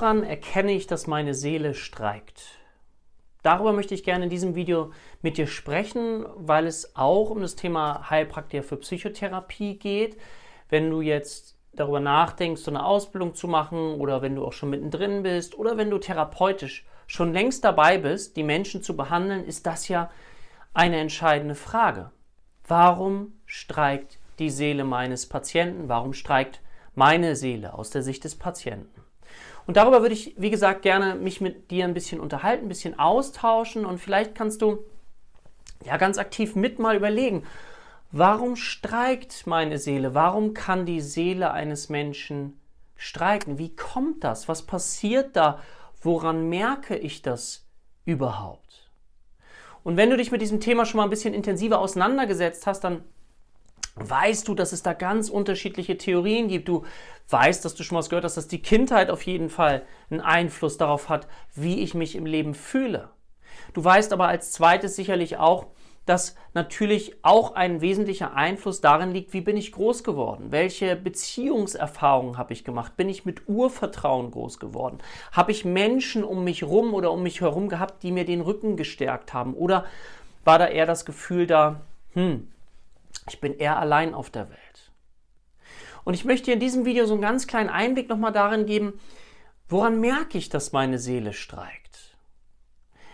Woran erkenne ich, dass meine Seele streikt? Darüber möchte ich gerne in diesem Video mit dir sprechen, weil es auch um das Thema Heilpraktiker für Psychotherapie geht. Wenn du jetzt darüber nachdenkst, so eine Ausbildung zu machen oder wenn du auch schon mittendrin bist oder wenn du therapeutisch schon längst dabei bist, die Menschen zu behandeln, ist das ja eine entscheidende Frage. Warum streikt die Seele meines Patienten? Warum streikt meine Seele aus der Sicht des Patienten? Und darüber würde ich, wie gesagt, gerne mich mit dir ein bisschen unterhalten, ein bisschen austauschen und vielleicht kannst du ja ganz aktiv mit mal überlegen, warum streikt meine Seele? Warum kann die Seele eines Menschen streiken? Wie kommt das? Was passiert da? Woran merke ich das überhaupt? Und wenn du dich mit diesem Thema schon mal ein bisschen intensiver auseinandergesetzt hast, dann weißt du, dass es da ganz unterschiedliche Theorien gibt. Du weißt, dass du schon mal gehört hast, dass die Kindheit auf jeden Fall einen Einfluss darauf hat, wie ich mich im Leben fühle. Du weißt aber als zweites sicherlich auch, dass natürlich auch ein wesentlicher Einfluss darin liegt, wie bin ich groß geworden? Welche Beziehungserfahrungen habe ich gemacht? Bin ich mit Urvertrauen groß geworden? Habe ich Menschen um mich rum oder um mich herum gehabt, die mir den Rücken gestärkt haben? Oder war da eher das Gefühl da, hm, ich bin eher allein auf der Welt. Und ich möchte in diesem Video so einen ganz kleinen Einblick nochmal darin geben, woran merke ich, dass meine Seele streikt.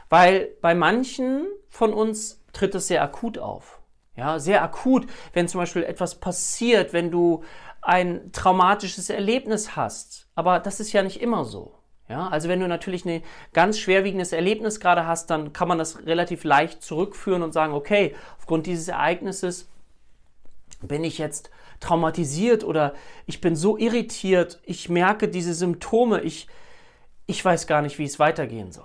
Weil bei manchen von uns tritt es sehr akut auf. Ja, sehr akut, wenn zum Beispiel etwas passiert, wenn du ein traumatisches Erlebnis hast. Aber das ist ja nicht immer so. Ja, also wenn du natürlich ein ganz schwerwiegendes Erlebnis gerade hast, dann kann man das relativ leicht zurückführen und sagen, okay, aufgrund dieses Ereignisses bin ich jetzt traumatisiert oder ich bin so irritiert, ich merke diese Symptome, ich, ich weiß gar nicht, wie es weitergehen soll.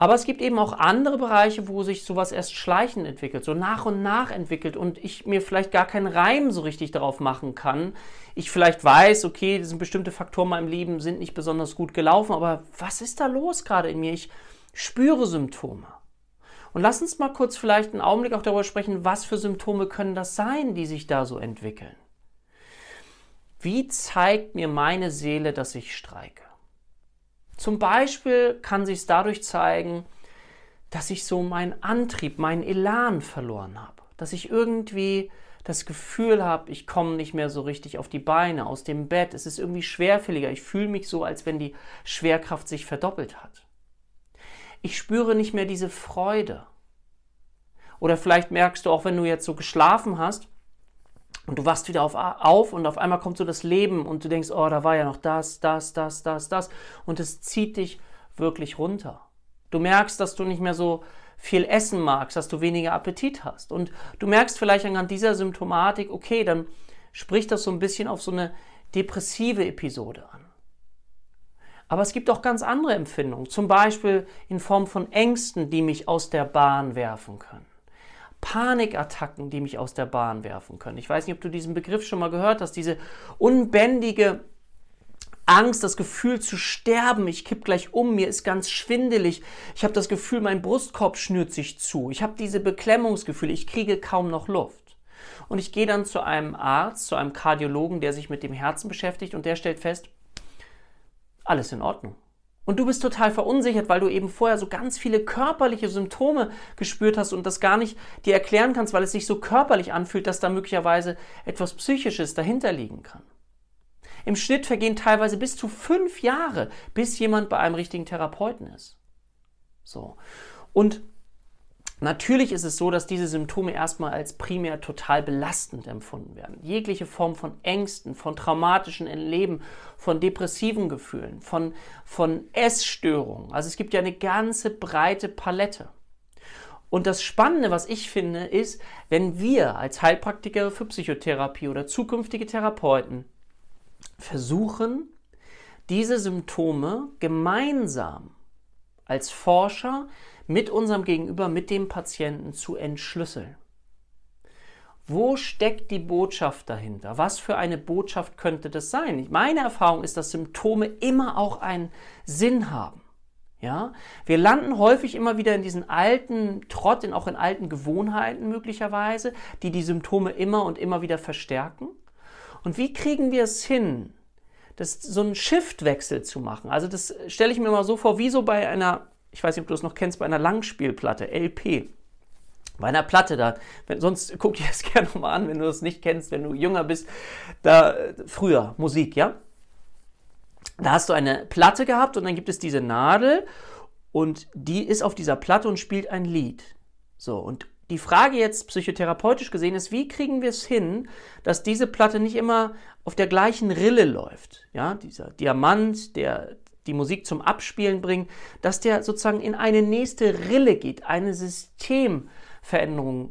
Aber es gibt eben auch andere Bereiche, wo sich sowas erst schleichend entwickelt, so nach und nach entwickelt und ich mir vielleicht gar keinen Reim so richtig darauf machen kann. Ich vielleicht weiß, okay, diese bestimmte Faktoren in meinem Leben sind nicht besonders gut gelaufen, aber was ist da los gerade in mir? Ich spüre Symptome. Und lass uns mal kurz vielleicht einen Augenblick auch darüber sprechen, was für Symptome können das sein, die sich da so entwickeln. Wie zeigt mir meine Seele, dass ich streike? Zum Beispiel kann sich es dadurch zeigen, dass ich so meinen Antrieb, meinen Elan verloren habe. Dass ich irgendwie das Gefühl habe, ich komme nicht mehr so richtig auf die Beine aus dem Bett. Es ist irgendwie schwerfälliger. Ich fühle mich so, als wenn die Schwerkraft sich verdoppelt hat ich spüre nicht mehr diese Freude. Oder vielleicht merkst du auch, wenn du jetzt so geschlafen hast und du wachst wieder auf, auf und auf einmal kommt so das Leben und du denkst, oh, da war ja noch das, das, das, das, das und es zieht dich wirklich runter. Du merkst, dass du nicht mehr so viel essen magst, dass du weniger Appetit hast. Und du merkst vielleicht anhand dieser Symptomatik, okay, dann spricht das so ein bisschen auf so eine depressive Episode an. Aber es gibt auch ganz andere Empfindungen, zum Beispiel in Form von Ängsten, die mich aus der Bahn werfen können. Panikattacken, die mich aus der Bahn werfen können. Ich weiß nicht, ob du diesen Begriff schon mal gehört hast, diese unbändige Angst, das Gefühl zu sterben, ich kipp gleich um, mir ist ganz schwindelig, ich habe das Gefühl, mein Brustkorb schnürt sich zu, ich habe diese Beklemmungsgefühle, ich kriege kaum noch Luft. Und ich gehe dann zu einem Arzt, zu einem Kardiologen, der sich mit dem Herzen beschäftigt und der stellt fest, alles in Ordnung. Und du bist total verunsichert, weil du eben vorher so ganz viele körperliche Symptome gespürt hast und das gar nicht dir erklären kannst, weil es sich so körperlich anfühlt, dass da möglicherweise etwas Psychisches dahinter liegen kann. Im Schnitt vergehen teilweise bis zu fünf Jahre, bis jemand bei einem richtigen Therapeuten ist. So. Und Natürlich ist es so, dass diese Symptome erstmal als primär total belastend empfunden werden. Jegliche Form von Ängsten, von traumatischen Erleben, von depressiven Gefühlen, von, von Essstörungen. Also es gibt ja eine ganze breite Palette. Und das Spannende, was ich finde, ist, wenn wir als Heilpraktiker für Psychotherapie oder zukünftige Therapeuten versuchen, diese Symptome gemeinsam als Forscher mit unserem Gegenüber, mit dem Patienten zu entschlüsseln. Wo steckt die Botschaft dahinter? Was für eine Botschaft könnte das sein? Meine Erfahrung ist, dass Symptome immer auch einen Sinn haben. Ja, wir landen häufig immer wieder in diesen alten Trott, in auch in alten Gewohnheiten möglicherweise, die die Symptome immer und immer wieder verstärken. Und wie kriegen wir es hin, das, so einen Shiftwechsel zu machen. Also das stelle ich mir mal so vor, wie so bei einer, ich weiß nicht, ob du es noch kennst, bei einer Langspielplatte, LP. Bei einer Platte da, wenn, sonst guck dir das gerne nochmal an, wenn du das nicht kennst, wenn du jünger bist, da früher Musik, ja. Da hast du eine Platte gehabt und dann gibt es diese Nadel und die ist auf dieser Platte und spielt ein Lied. So, und die Frage jetzt psychotherapeutisch gesehen ist, wie kriegen wir es hin, dass diese Platte nicht immer auf der gleichen Rille läuft? Ja, dieser Diamant, der die Musik zum Abspielen bringt, dass der sozusagen in eine nächste Rille geht, eine Systemveränderung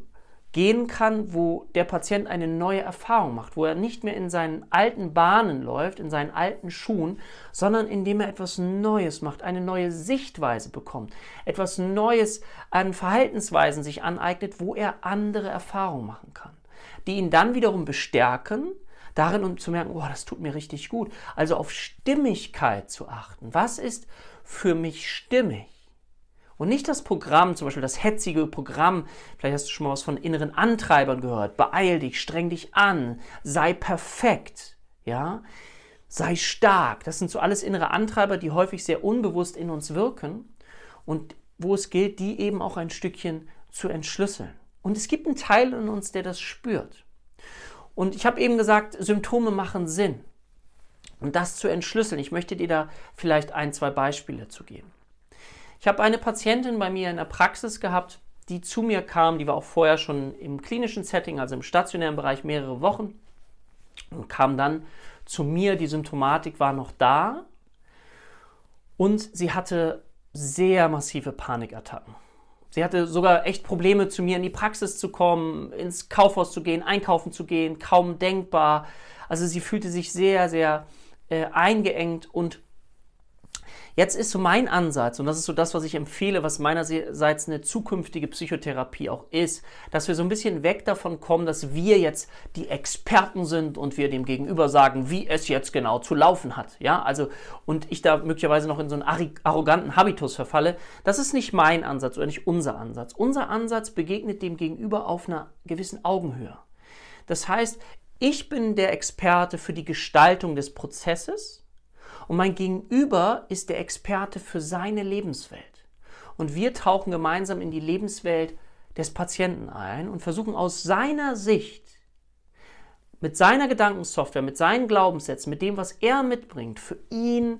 gehen kann, wo der Patient eine neue Erfahrung macht, wo er nicht mehr in seinen alten Bahnen läuft, in seinen alten Schuhen, sondern indem er etwas Neues macht, eine neue Sichtweise bekommt, etwas Neues an Verhaltensweisen sich aneignet, wo er andere Erfahrungen machen kann, die ihn dann wiederum bestärken, darin um zu merken, oh, das tut mir richtig gut. Also auf Stimmigkeit zu achten. Was ist für mich stimmig? Und nicht das Programm, zum Beispiel das hetzige Programm, vielleicht hast du schon mal was von inneren Antreibern gehört, beeil dich, streng dich an, sei perfekt, ja, sei stark. Das sind so alles innere Antreiber, die häufig sehr unbewusst in uns wirken und wo es gilt, die eben auch ein Stückchen zu entschlüsseln. Und es gibt einen Teil in uns, der das spürt. Und ich habe eben gesagt, Symptome machen Sinn. Und das zu entschlüsseln, ich möchte dir da vielleicht ein, zwei Beispiele zu geben. Ich habe eine Patientin bei mir in der Praxis gehabt, die zu mir kam, die war auch vorher schon im klinischen Setting, also im stationären Bereich mehrere Wochen und kam dann zu mir, die Symptomatik war noch da und sie hatte sehr massive Panikattacken. Sie hatte sogar echt Probleme, zu mir in die Praxis zu kommen, ins Kaufhaus zu gehen, einkaufen zu gehen, kaum denkbar. Also sie fühlte sich sehr, sehr äh, eingeengt und Jetzt ist so mein Ansatz, und das ist so das, was ich empfehle, was meinerseits eine zukünftige Psychotherapie auch ist, dass wir so ein bisschen weg davon kommen, dass wir jetzt die Experten sind und wir dem Gegenüber sagen, wie es jetzt genau zu laufen hat. Ja, also, und ich da möglicherweise noch in so einen arroganten Habitus verfalle. Das ist nicht mein Ansatz oder nicht unser Ansatz. Unser Ansatz begegnet dem Gegenüber auf einer gewissen Augenhöhe. Das heißt, ich bin der Experte für die Gestaltung des Prozesses und mein Gegenüber ist der Experte für seine Lebenswelt. Und wir tauchen gemeinsam in die Lebenswelt des Patienten ein und versuchen aus seiner Sicht, mit seiner Gedankensoftware, mit seinen Glaubenssätzen, mit dem, was er mitbringt, für ihn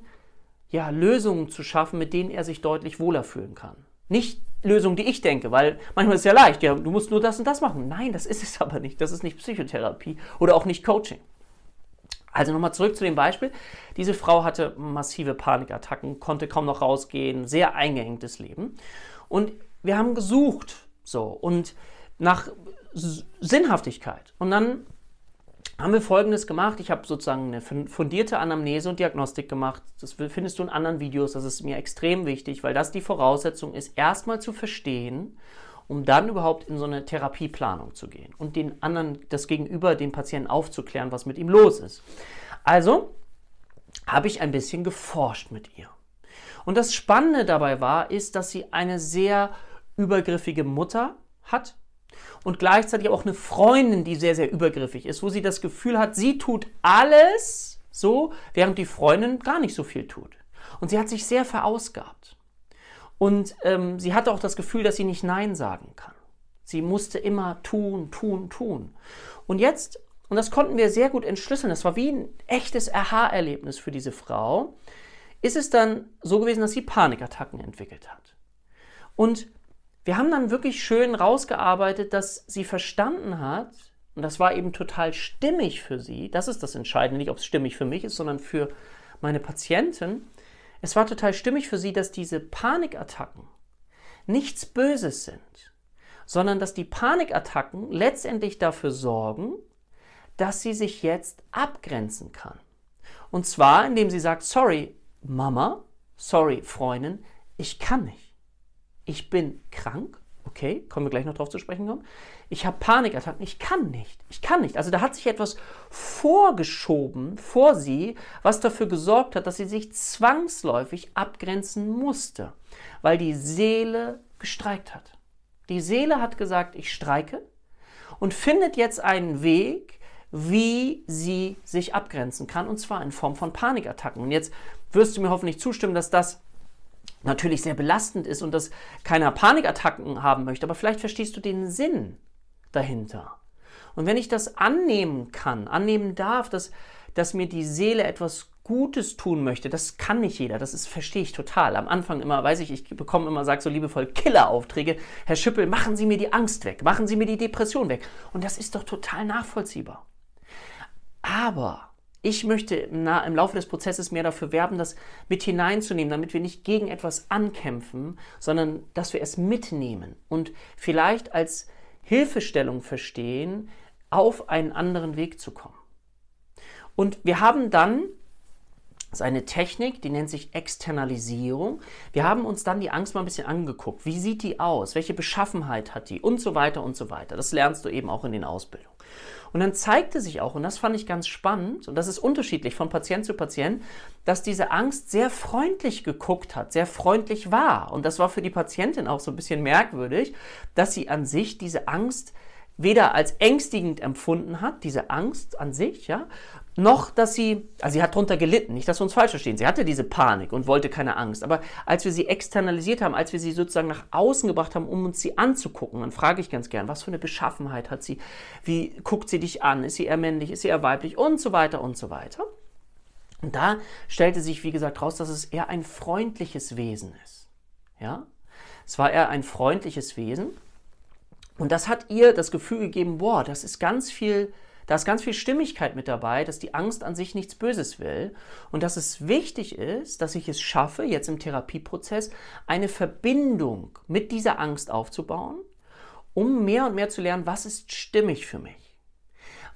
ja, Lösungen zu schaffen, mit denen er sich deutlich wohler fühlen kann. Nicht Lösungen, die ich denke, weil manchmal ist es ja leicht, ja, du musst nur das und das machen. Nein, das ist es aber nicht. Das ist nicht Psychotherapie oder auch nicht Coaching. Also nochmal zurück zu dem Beispiel. Diese Frau hatte massive Panikattacken, konnte kaum noch rausgehen, sehr eingeengtes Leben. Und wir haben gesucht, so, und nach Sinnhaftigkeit. Und dann haben wir Folgendes gemacht. Ich habe sozusagen eine fundierte Anamnese und Diagnostik gemacht. Das findest du in anderen Videos. Das ist mir extrem wichtig, weil das die Voraussetzung ist, erstmal zu verstehen, um dann überhaupt in so eine Therapieplanung zu gehen und den anderen, das Gegenüber, den Patienten aufzuklären, was mit ihm los ist. Also habe ich ein bisschen geforscht mit ihr. Und das Spannende dabei war, ist, dass sie eine sehr übergriffige Mutter hat und gleichzeitig auch eine Freundin, die sehr, sehr übergriffig ist, wo sie das Gefühl hat, sie tut alles so, während die Freundin gar nicht so viel tut. Und sie hat sich sehr verausgabt. Und ähm, sie hatte auch das Gefühl, dass sie nicht Nein sagen kann. Sie musste immer tun, tun, tun. Und jetzt, und das konnten wir sehr gut entschlüsseln, das war wie ein echtes Aha-Erlebnis für diese Frau, ist es dann so gewesen, dass sie Panikattacken entwickelt hat. Und wir haben dann wirklich schön rausgearbeitet, dass sie verstanden hat, und das war eben total stimmig für sie, das ist das Entscheidende, nicht ob es stimmig für mich ist, sondern für meine Patientin, es war total stimmig für sie, dass diese Panikattacken nichts Böses sind, sondern dass die Panikattacken letztendlich dafür sorgen, dass sie sich jetzt abgrenzen kann. Und zwar, indem sie sagt, sorry, Mama, sorry, Freundin, ich kann nicht. Ich bin krank Okay, kommen wir gleich noch drauf zu sprechen kommen. Ich habe Panikattacken, ich kann nicht. Ich kann nicht. Also da hat sich etwas vorgeschoben vor sie, was dafür gesorgt hat, dass sie sich zwangsläufig abgrenzen musste, weil die Seele gestreikt hat. Die Seele hat gesagt, ich streike und findet jetzt einen Weg, wie sie sich abgrenzen kann, und zwar in Form von Panikattacken. Und jetzt wirst du mir hoffentlich zustimmen, dass das natürlich sehr belastend ist und dass keiner Panikattacken haben möchte, aber vielleicht verstehst du den Sinn dahinter. Und wenn ich das annehmen kann, annehmen darf, dass, dass mir die Seele etwas Gutes tun möchte, das kann nicht jeder, das ist, verstehe ich total. Am Anfang immer, weiß ich, ich bekomme immer, sag so liebevoll, Killeraufträge. Herr Schüppel, machen Sie mir die Angst weg, machen Sie mir die Depression weg. Und das ist doch total nachvollziehbar. Aber ich möchte im, Laufe des Prozesses mehr dafür werben, das mit hineinzunehmen, damit wir nicht gegen etwas ankämpfen, sondern dass wir es mitnehmen und vielleicht als Hilfestellung verstehen, auf einen anderen Weg zu kommen. Und wir haben dann ist eine Technik, die nennt sich Externalisierung. Wir haben uns dann die Angst mal ein bisschen angeguckt. Wie sieht die aus? Welche Beschaffenheit hat die? Und so weiter und so weiter. Das lernst du eben auch in den Ausbildungen. Und dann zeigte sich auch, und das fand ich ganz spannend, und das ist unterschiedlich von Patient zu Patient, dass diese Angst sehr freundlich geguckt hat, sehr freundlich war. Und das war für die Patientin auch so ein bisschen merkwürdig, dass sie an sich diese Angst weder als ängstigend empfunden hat, diese Angst an sich, ja, noch, dass sie, also sie hat darunter gelitten, nicht, dass wir uns falsch verstehen. Sie hatte diese Panik und wollte keine Angst. Aber als wir sie externalisiert haben, als wir sie sozusagen nach außen gebracht haben, um uns sie anzugucken, dann frage ich ganz gern, was für eine Beschaffenheit hat sie? Wie guckt sie dich an? Ist sie eher männlich? Ist sie eher weiblich? Und so weiter und so weiter. Und da stellte sich, wie gesagt, raus, dass es eher ein freundliches Wesen ist. Ja? Es war eher ein freundliches Wesen. Und das hat ihr das Gefühl gegeben, boah, das ist ganz viel da ist ganz viel Stimmigkeit mit dabei, dass die Angst an sich nichts Böses will und dass es wichtig ist, dass ich es schaffe, jetzt im Therapieprozess eine Verbindung mit dieser Angst aufzubauen, um mehr und mehr zu lernen, was ist stimmig für mich.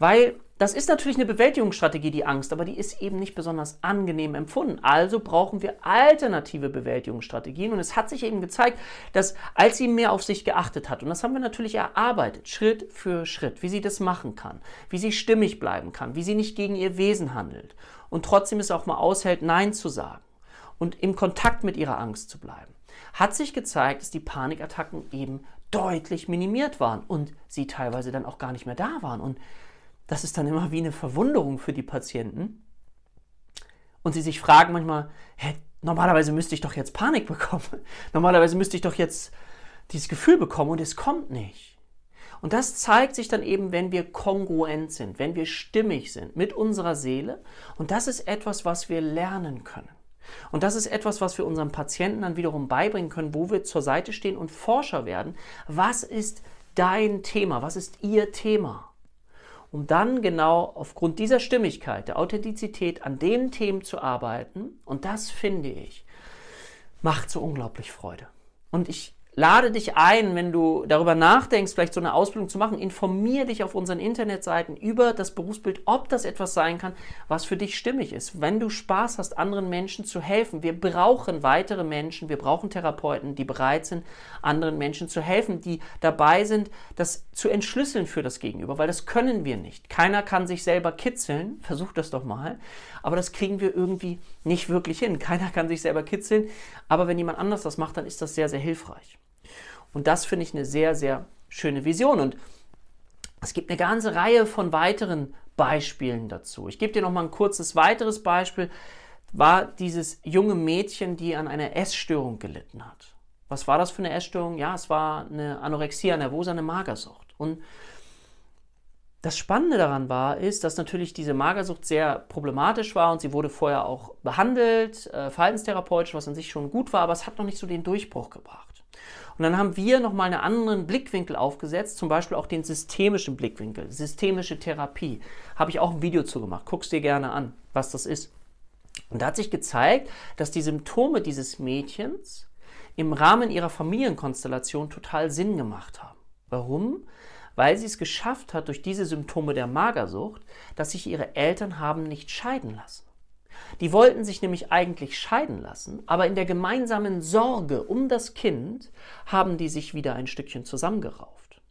Weil das ist natürlich eine Bewältigungsstrategie, die Angst, aber die ist eben nicht besonders angenehm empfunden. Also brauchen wir alternative Bewältigungsstrategien. Und es hat sich eben gezeigt, dass als sie mehr auf sich geachtet hat, und das haben wir natürlich erarbeitet, Schritt für Schritt, wie sie das machen kann, wie sie stimmig bleiben kann, wie sie nicht gegen ihr Wesen handelt und trotzdem es auch mal aushält, Nein zu sagen und im Kontakt mit ihrer Angst zu bleiben, hat sich gezeigt, dass die Panikattacken eben deutlich minimiert waren und sie teilweise dann auch gar nicht mehr da waren. Und das ist dann immer wie eine Verwunderung für die Patienten. Und sie sich fragen manchmal, hä, normalerweise müsste ich doch jetzt Panik bekommen. Normalerweise müsste ich doch jetzt dieses Gefühl bekommen und es kommt nicht. Und das zeigt sich dann eben, wenn wir kongruent sind, wenn wir stimmig sind mit unserer Seele. Und das ist etwas, was wir lernen können. Und das ist etwas, was wir unseren Patienten dann wiederum beibringen können, wo wir zur Seite stehen und Forscher werden. Was ist dein Thema? Was ist ihr Thema? Um dann genau aufgrund dieser Stimmigkeit, der Authentizität an den Themen zu arbeiten. Und das finde ich, macht so unglaublich Freude. Und ich lade dich ein, wenn du darüber nachdenkst, vielleicht so eine Ausbildung zu machen, informier dich auf unseren Internetseiten über das Berufsbild, ob das etwas sein kann, was für dich stimmig ist. Wenn du Spaß hast, anderen Menschen zu helfen, wir brauchen weitere Menschen, wir brauchen Therapeuten, die bereit sind, anderen Menschen zu helfen, die dabei sind, das zu entschlüsseln für das Gegenüber, weil das können wir nicht. Keiner kann sich selber kitzeln, versuch das doch mal, aber das kriegen wir irgendwie nicht wirklich hin. Keiner kann sich selber kitzeln, aber wenn jemand anders das macht, dann ist das sehr, sehr hilfreich. Und das finde ich eine sehr, sehr schöne Vision. Und es gibt eine ganze Reihe von weiteren Beispielen dazu. Ich gebe dir noch mal ein kurzes weiteres Beispiel. War dieses junge Mädchen, die an einer Essstörung gelitten hat. Was war das für eine Essstörung? Ja, es war eine Anorexia nervosa, eine Magersucht. Und das Spannende daran war, ist, dass natürlich diese Magersucht sehr problematisch war und sie wurde vorher auch behandelt, äh, verhaltenstherapeutisch, was an sich schon gut war, aber es hat noch nicht so den Durchbruch gebracht. Und dann haben wir nochmal einen anderen Blickwinkel aufgesetzt, zum Beispiel auch den systemischen Blickwinkel, systemische Therapie. Habe ich auch ein Video zu gemacht. Guck's dir gerne an, was das ist. Und da hat sich gezeigt, dass die Symptome dieses Mädchens im Rahmen ihrer Familienkonstellation total Sinn gemacht haben. Warum? Weil sie es geschafft hat, durch diese Symptome der Magersucht, dass sich ihre Eltern haben nicht scheiden lassen. Die wollten sich nämlich eigentlich scheiden lassen, aber in der gemeinsamen Sorge um das Kind haben die sich wieder ein Stückchen zusammengerauft.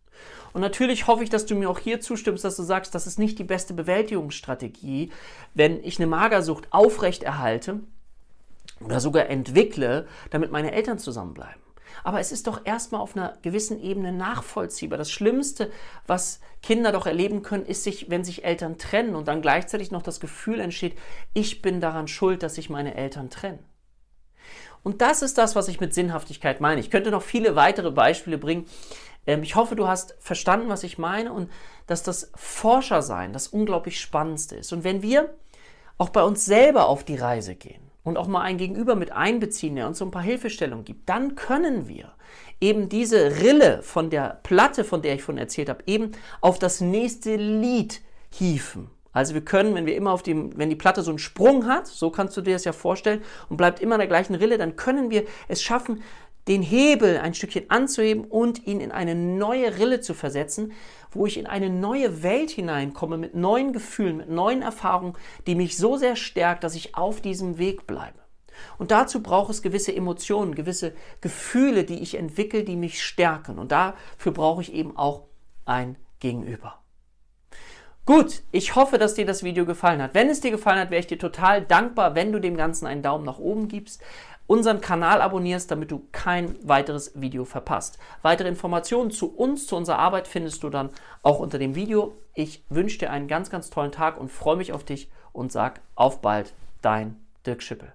Und natürlich hoffe ich, dass du mir auch hier zustimmst, dass du sagst, das ist nicht die beste Bewältigungsstrategie, wenn ich eine Magersucht aufrechterhalte oder sogar entwickle, damit meine Eltern zusammenbleiben. Aber es ist doch erstmal auf einer gewissen Ebene nachvollziehbar. Das Schlimmste, was Kinder doch erleben können, ist sich, wenn sich Eltern trennen und dann gleichzeitig noch das Gefühl entsteht, ich bin daran schuld, dass sich meine Eltern trennen. Und das ist das, was ich mit Sinnhaftigkeit meine. Ich könnte noch viele weitere Beispiele bringen. Ähm, ich hoffe, du hast verstanden, was ich meine und dass das Forschersein das unglaublich Spannendste ist. Und wenn wir auch bei uns selber auf die Reise gehen, und auch mal ein Gegenüber mit einbeziehen, der uns so ein paar Hilfestellungen gibt, dann können wir eben diese Rille von der Platte, von der ich von erzählt habe, eben auf das nächste Lied hieven. Also wir können, wenn wir immer auf dem, wenn die Platte so einen Sprung hat, so kannst du dir das ja vorstellen, und bleibt immer in der gleichen Rille, dann können wir es schaffen, den Hebel ein Stückchen anzuheben und ihn in eine neue Rille zu versetzen, wo ich in eine neue Welt hineinkomme mit neuen Gefühlen, mit neuen Erfahrungen, die mich so sehr stärkt, dass ich auf diesem Weg bleibe. Und dazu braucht es gewisse Emotionen, gewisse Gefühle, die ich entwickle, die mich stärken. Und dafür brauche ich eben auch ein Gegenüber. Gut, ich hoffe, dass dir das Video gefallen hat. Wenn es dir gefallen hat, wäre ich dir total dankbar, wenn du dem Ganzen einen Daumen nach oben gibst unseren Kanal abonnierst, damit du kein weiteres Video verpasst. Weitere Informationen zu uns, zu unserer Arbeit findest du dann auch unter dem Video. Ich wünsche dir einen ganz, ganz tollen Tag und freue mich auf dich und sag auf bald, dein Dirk Schippel.